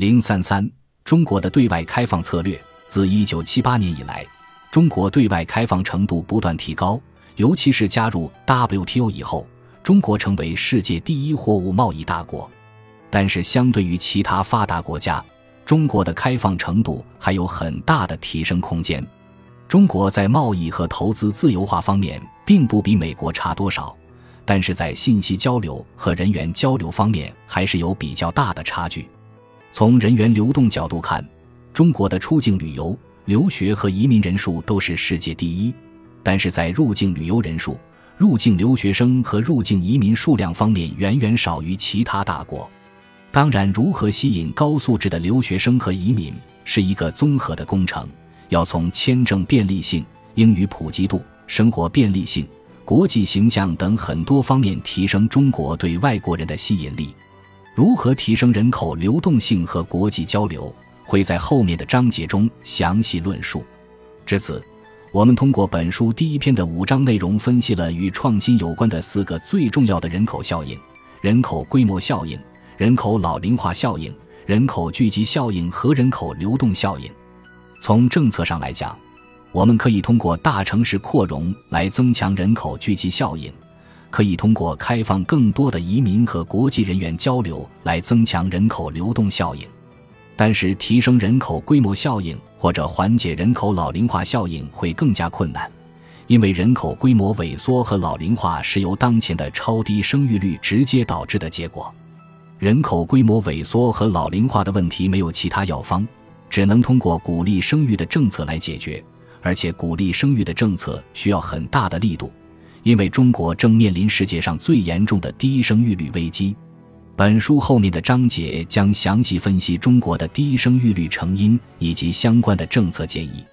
零三三，中国的对外开放策略。自一九七八年以来，中国对外开放程度不断提高，尤其是加入 WTO 以后，中国成为世界第一货物贸易大国。但是，相对于其他发达国家，中国的开放程度还有很大的提升空间。中国在贸易和投资自由化方面并不比美国差多少，但是在信息交流和人员交流方面还是有比较大的差距。从人员流动角度看，中国的出境旅游、留学和移民人数都是世界第一，但是在入境旅游人数、入境留学生和入境移民数量方面远远少于其他大国。当然，如何吸引高素质的留学生和移民是一个综合的工程。要从签证便利性、英语普及度、生活便利性、国际形象等很多方面提升中国对外国人的吸引力。如何提升人口流动性和国际交流，会在后面的章节中详细论述。至此，我们通过本书第一篇的五章内容，分析了与创新有关的四个最重要的人口效应：人口规模效应、人口老龄化效应、人口聚集效应和人口流动效应。从政策上来讲，我们可以通过大城市扩容来增强人口聚集效应，可以通过开放更多的移民和国际人员交流来增强人口流动效应。但是，提升人口规模效应或者缓解人口老龄化效应会更加困难，因为人口规模萎缩和老龄化是由当前的超低生育率直接导致的结果。人口规模萎缩和老龄化的问题没有其他药方。只能通过鼓励生育的政策来解决，而且鼓励生育的政策需要很大的力度，因为中国正面临世界上最严重的低生育率危机。本书后面的章节将详细分析中国的低生育率成因以及相关的政策建议。